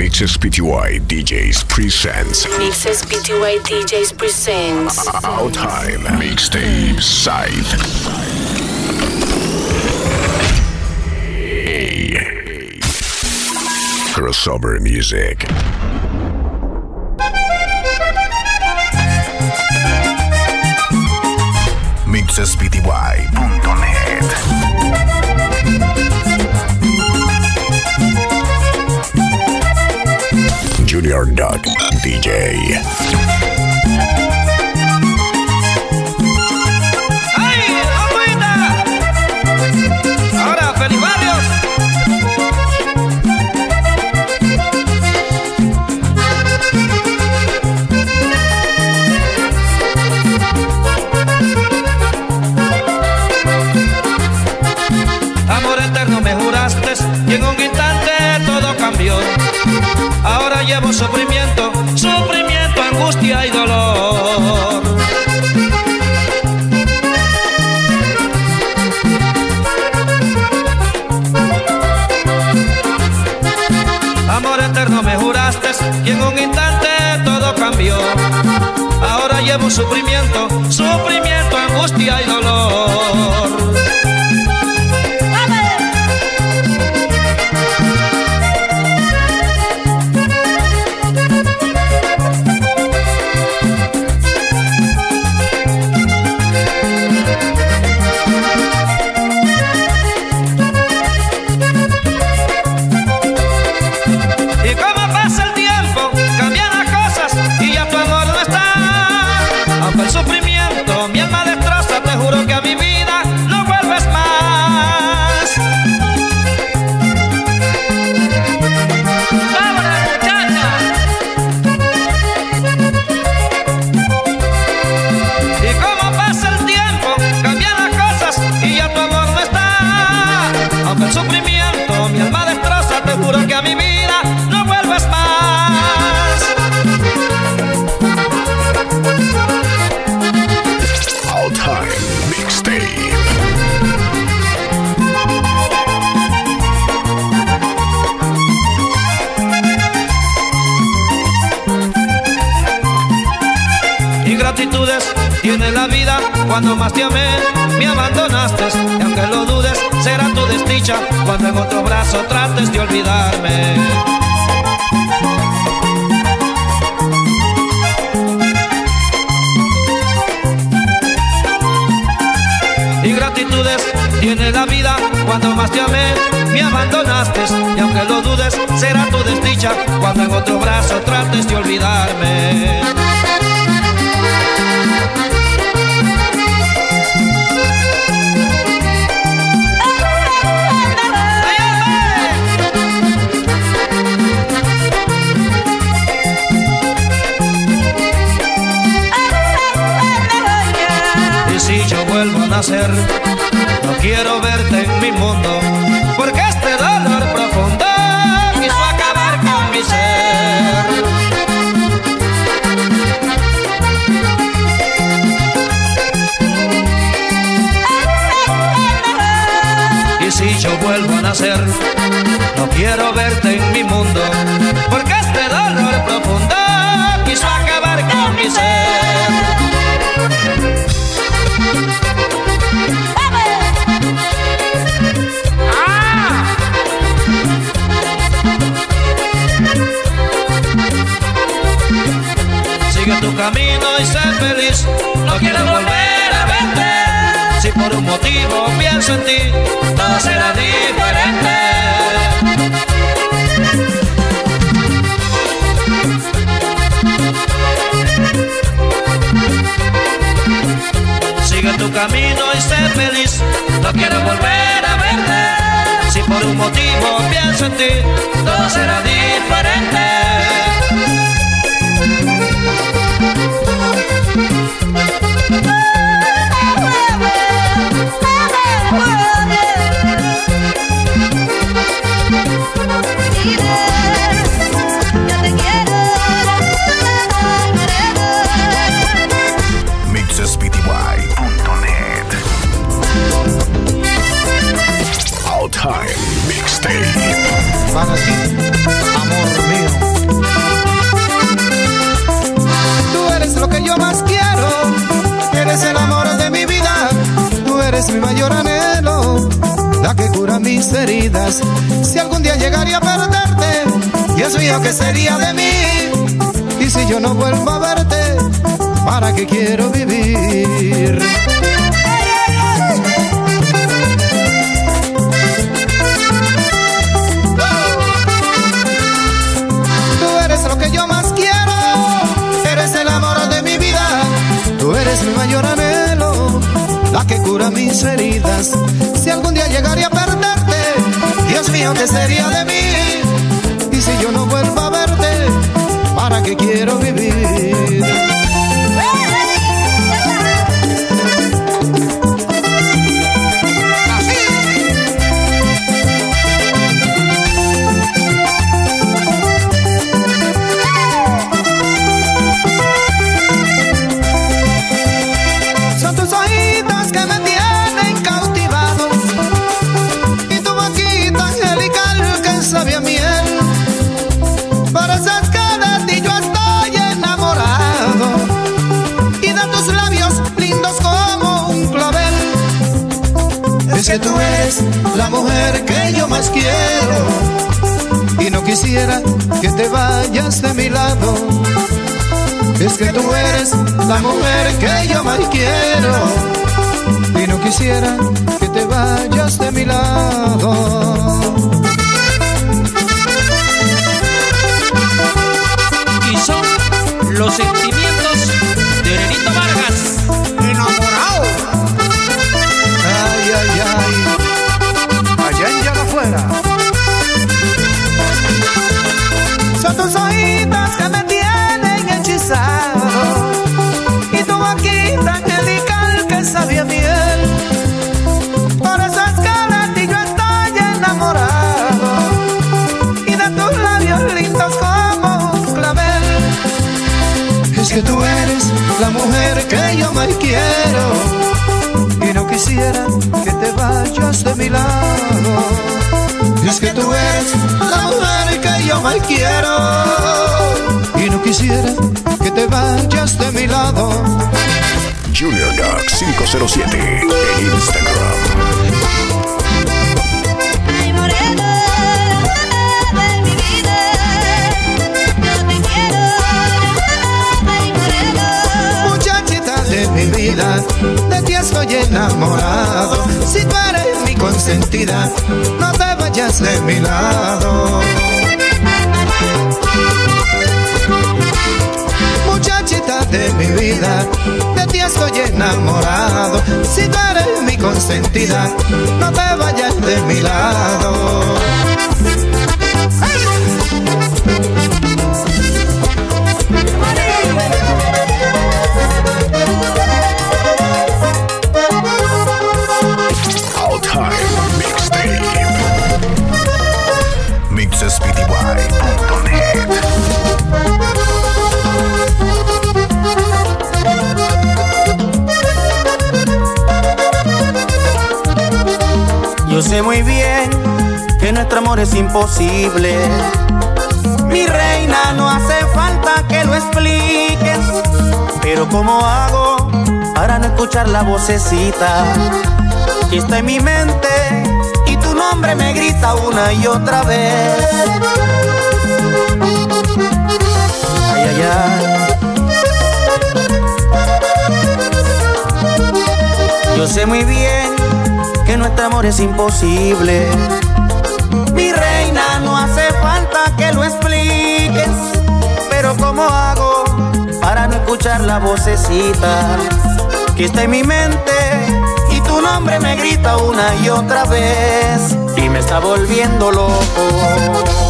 Mixes PTY DJs presents. Mixes PTY DJs presents. Out Time Mixtape Side A. Crossover Music. Mixespty.net Junior Duck DJ cuando más te amé, me abandonaste. Y aunque lo dudes, será tu desdicha cuando en otro brazo trates de olvidarme. Ingratitudes tiene la vida cuando más te amé, me abandonaste. Y aunque lo dudes, será tu desdicha cuando en otro brazo trates de olvidarme. No quiero verte en mi mundo, porque este dolor profundo quiso acabar con mi ser. Y si yo vuelvo a nacer, no quiero verte en mi mundo, No quiero volver a verte. Si por un motivo pienso en ti, todo será diferente. Sigue tu camino y sé feliz. No quiero volver a verte. Si por un motivo pienso en ti, todo será diferente. para ti, amor mío. Tú eres lo que yo más quiero, eres el amor de mi vida, tú eres mi mayor anhelo, la que cura mis heridas. Si algún día llegaría a perderte, Dios mío, ¿qué sería de mí? Y si yo no vuelvo a verte, ¿para qué quiero vivir? Que cura mis heridas. Si algún día llegaría a perderte, Dios mío, ¿qué sería de mí? Y si yo no vuelvo a verte, ¿para qué quiero vivir? Es que tú eres la mujer que yo más quiero y no quisiera que te vayas de mi lado. Y son los sentimientos de Nenito Vargas. Enamorado. Ay, ay, ay. Allá en llama afuera. Son tus ojitos que me tienen y tu boquita angelical que sabía miel. Por caras de ti yo estoy enamorado y de tus labios lindos como un clavel. Es que tú eres la mujer que yo más quiero y no quisiera que te vayas de mi lado. Es que tú eres la mujer que yo más quiero y no quisiera que te vayas de mi lado. Junior Duck 507 en Instagram. Ay, morena de mi vida, yo te quiero. Ay, morena. Muchachita de mi vida, de ti estoy enamorado. Si tú eres mi consentida, no te vayas de mi lado. Muchachita de mi vida, de ti estoy enamorado. Si tú eres mi consentida, no te vayas de mi lado. Sé muy bien que nuestro amor es imposible. Mi reina, no hace falta que lo expliques. Pero ¿cómo hago para no escuchar la vocecita que está en mi mente y tu nombre me grita una y otra vez? Ay, ay, ay. Yo sé muy bien que nuestro amor es imposible. Mi reina, no hace falta que lo expliques. Pero ¿cómo hago para no escuchar la vocecita que está en mi mente? Y tu nombre me grita una y otra vez. Y me está volviendo loco.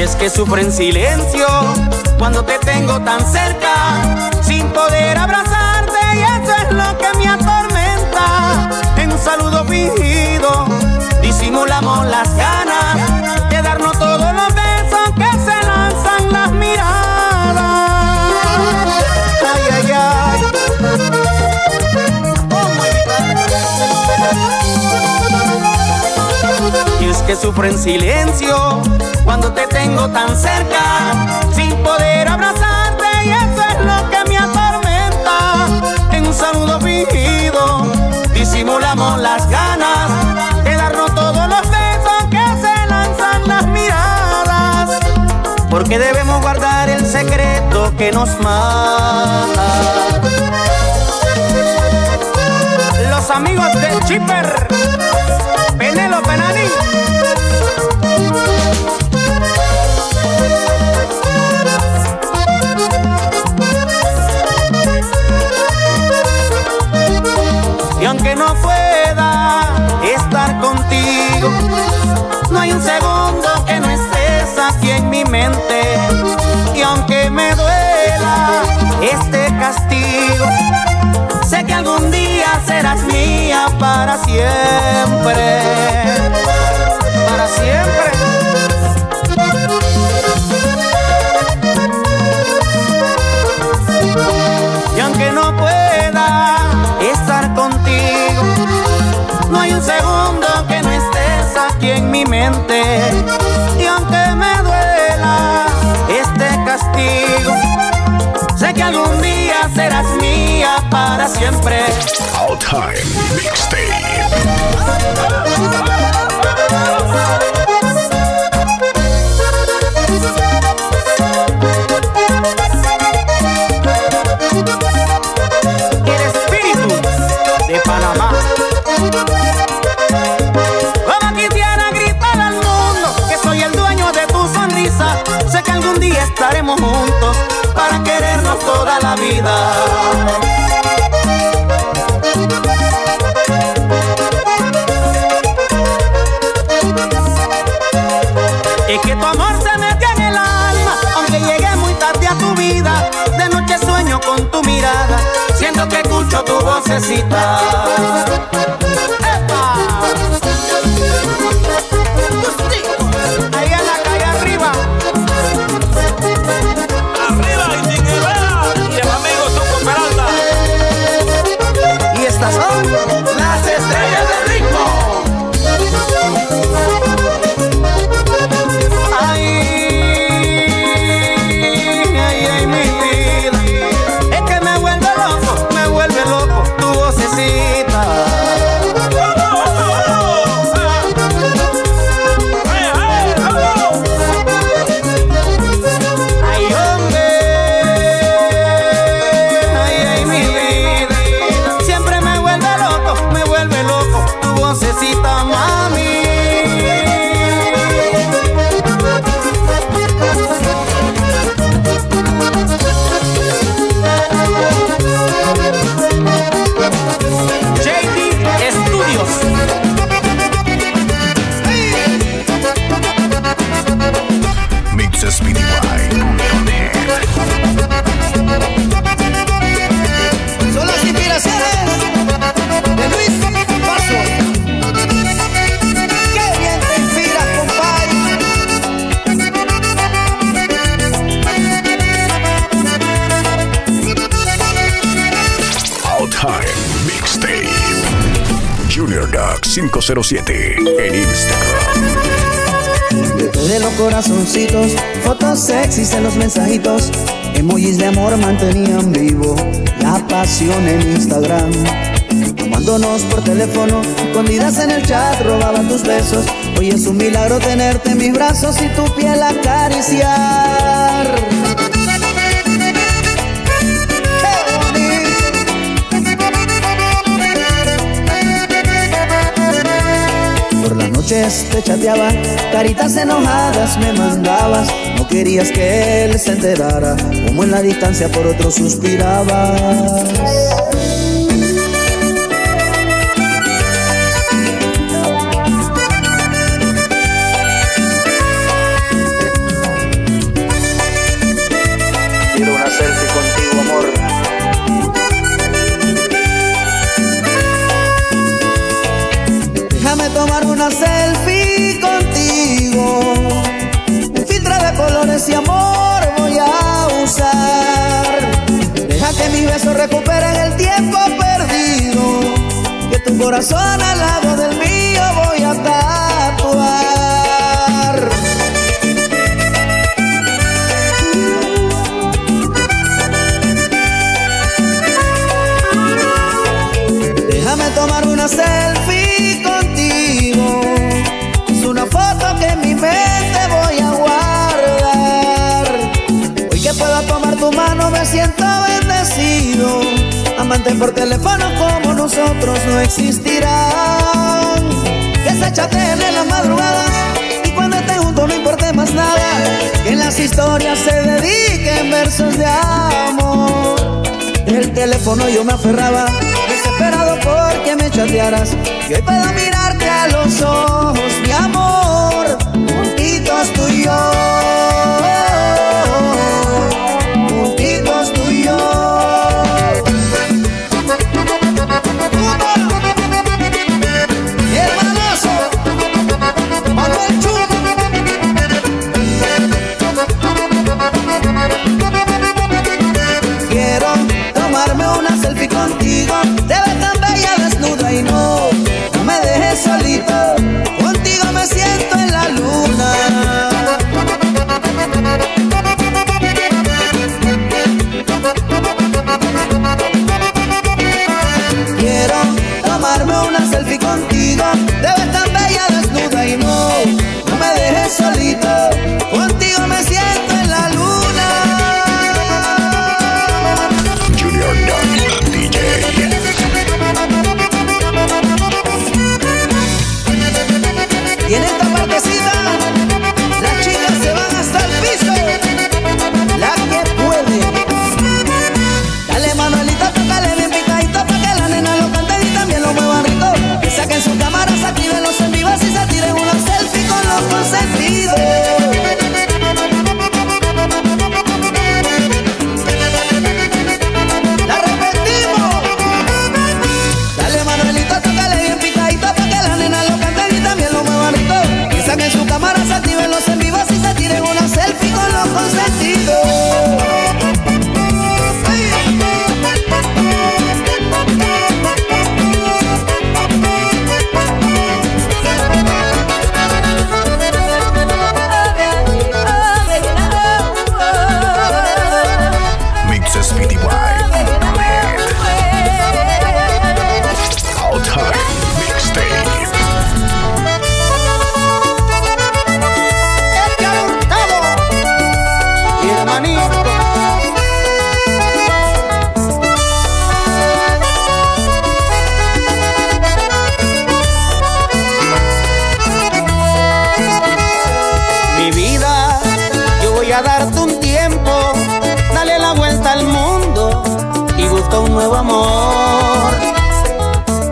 Es que sufro en silencio cuando te tengo tan cerca, sin poder abrazarte, que sufro en silencio cuando te tengo tan cerca, sin poder abrazarte y eso es lo que me atormenta. En un saludo fingido disimulamos las ganas de darnos todos los besos que se lanzan las miradas, porque debemos guardar el secreto que nos mata. Los amigos de Chipper, Penélope Nani. Y aunque no pueda estar contigo, no hay un segundo que no estés aquí en mi mente. Y aunque me duela este castigo, sé que algún día serás mía para siempre. Para siempre. Que algún día serás mía para siempre. All Time Mixtape. el espíritu de Panamá. Como quisiera gritar al mundo que soy el dueño de tu sonrisa. Sé que algún día estaremos juntos querernos toda la vida. Es que tu amor se metió en el alma, aunque llegué muy tarde a tu vida. De noche sueño con tu mirada, siento que escucho tu vocecita. JuniorDoc507 en Instagram. Detrás de los corazoncitos, fotos sexys en los mensajitos, emojis de amor mantenían vivo la pasión en Instagram. Tomándonos por teléfono, escondidas en el chat, robaban tus besos. Hoy es un milagro tenerte en mis brazos y tu piel acariciar. Te chateaba, caritas enojadas me mandabas. No querías que él se enterara, como en la distancia por otro suspirabas. besos recuperan el tiempo perdido. Que tu corazón al lado del mío voy a tatuar. Déjame tomar una selfie por teléfono como nosotros no existirán. Que se en la madrugada y cuando estén juntos no importe más nada. Que en las historias se dediquen versos de amor. El teléfono yo me aferraba, desesperado porque me chatearas. Y hoy puedo mirarte a los ojos, mi amor. un nuevo amor.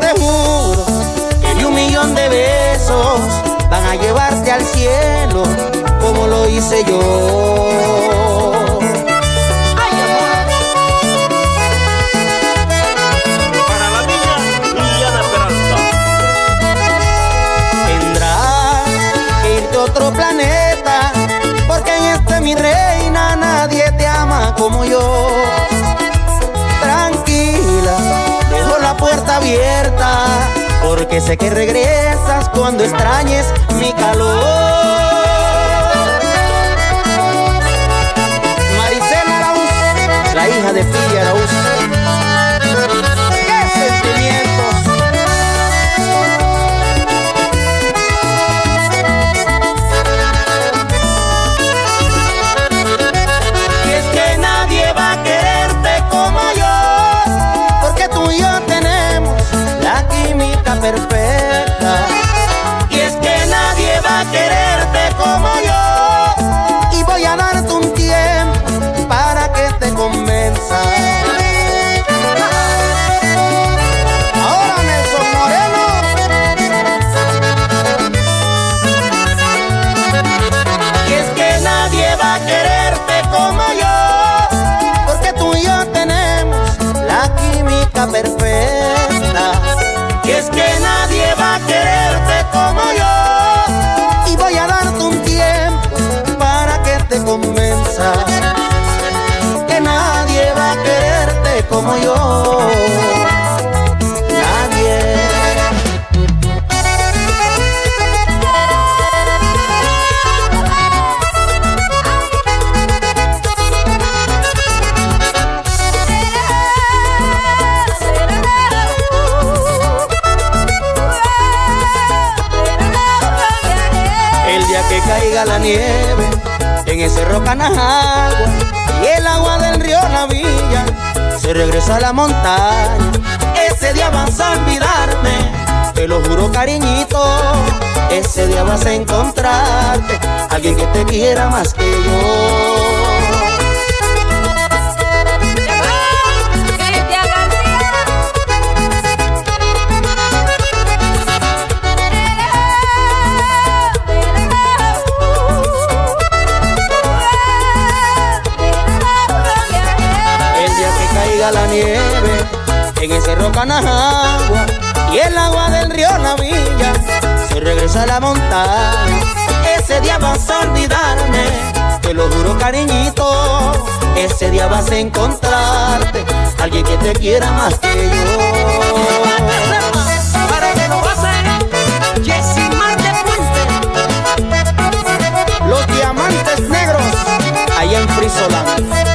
Te juro que de un millón de besos van a llevarte al cielo como lo hice yo. para la niña tendrá que irte a otro planeta porque en este mi reina nadie te ama como yo abierta, porque sé que regresas cuando extrañes mi calor. Maricela Arauz, la hija de Pilla Arauz. perfecta. en ese cerro Canajagua y el agua del río Navilla se regresa a la montaña. Ese día vas a olvidarme, te lo juro cariñito. Ese día vas a encontrarte alguien que te quiera más que yo. en el cerro Canajagua y el agua del río Navilla se regresa a la montaña. Ese día vas a olvidarme, te lo juro cariñito. Ese día vas a encontrarte alguien que te quiera más que yo. Para que Puente, los diamantes negros, allá en Frisoland.